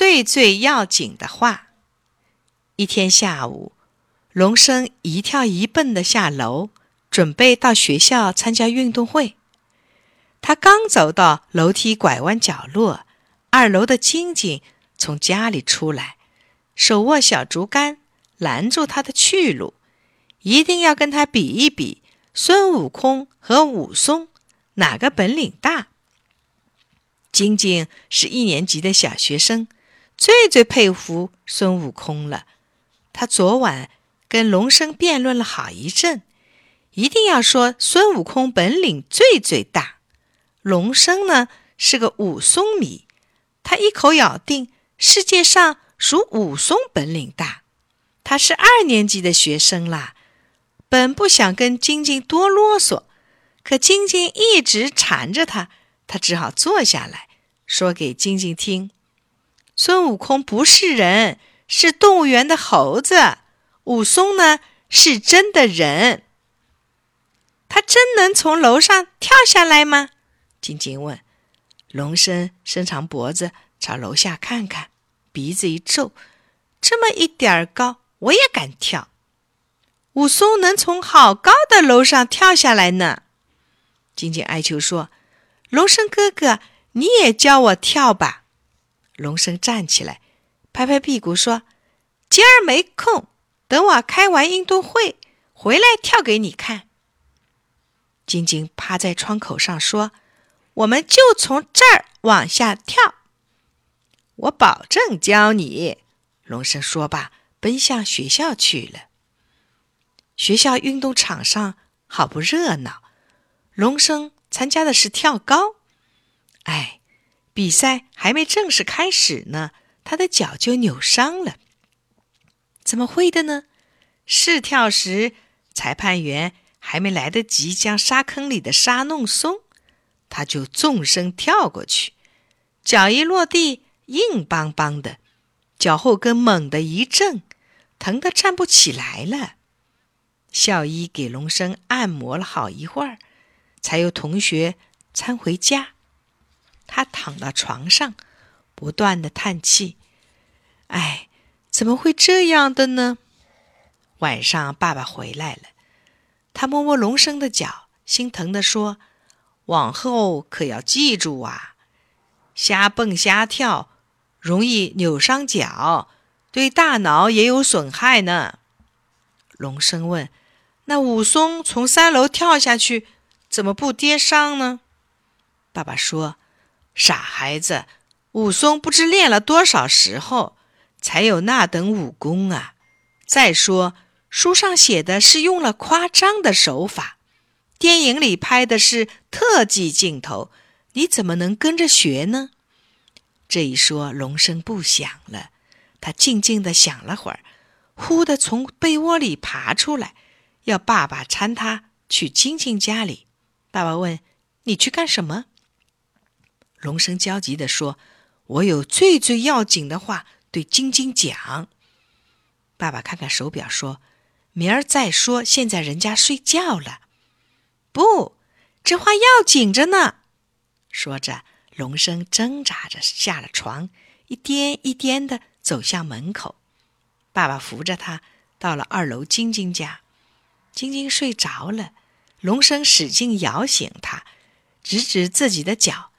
最最要紧的话。一天下午，龙生一跳一蹦的下楼，准备到学校参加运动会。他刚走到楼梯拐弯角落，二楼的晶晶从家里出来，手握小竹竿，拦住他的去路，一定要跟他比一比孙悟空和武松哪个本领大。晶晶是一年级的小学生，最最佩服孙悟空了。他昨晚跟龙生辩论了好一阵，一定要说孙悟空本领最最大。龙生呢是个武松迷，他一口咬定世界上属武松本领大。他是二年级的学生啦，本不想跟晶晶多啰嗦，可晶晶一直缠着他，他只好坐下来说给晶晶听：孙悟空不是人。是动物园的猴子，武松呢是真的人。他真能从楼上跳下来吗？晶晶问。龙生伸长脖子朝楼下看看，鼻子一皱：“这么一点儿高，我也敢跳。”武松能从好高的楼上跳下来呢。晶晶哀求说：“龙生哥哥，你也教我跳吧。”龙生站起来。拍拍屁股说：“今儿没空，等我开完运动会回来跳给你看。”晶晶趴在窗口上说：“我们就从这儿往下跳。”我保证教你。”龙生说罢，奔向学校去了。学校运动场上好不热闹。龙生参加的是跳高。哎，比赛还没正式开始呢。他的脚就扭伤了，怎么会的呢？试跳时，裁判员还没来得及将沙坑里的沙弄松，他就纵身跳过去，脚一落地，硬邦邦的，脚后跟猛地一震，疼得站不起来了。校医给龙生按摩了好一会儿，才由同学搀回家。躺到床上，不断的叹气。哎，怎么会这样的呢？晚上爸爸回来了，他摸摸龙生的脚，心疼的说：“往后可要记住啊，瞎蹦瞎跳容易扭伤脚，对大脑也有损害呢。”龙生问：“那武松从三楼跳下去，怎么不跌伤呢？”爸爸说：“傻孩子，武松不知练了多少时候。”才有那等武功啊！再说书上写的是用了夸张的手法，电影里拍的是特技镜头，你怎么能跟着学呢？这一说，龙生不想了。他静静的想了会儿，忽地从被窝里爬出来，要爸爸搀他去晶晶家里。爸爸问：“你去干什么？”龙生焦急地说：“我有最最要紧的话。”对晶晶讲，爸爸看看手表，说：“明儿再说，现在人家睡觉了。”不，这话要紧着呢。说着，龙生挣扎着下了床，一颠一颠的走向门口。爸爸扶着他到了二楼晶晶家。晶晶睡着了，龙生使劲摇醒他，指指自己的脚，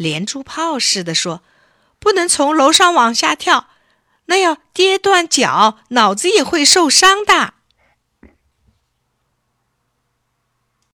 连珠炮似的说：“不能从楼上往下跳。”那要跌断脚，脑子也会受伤的。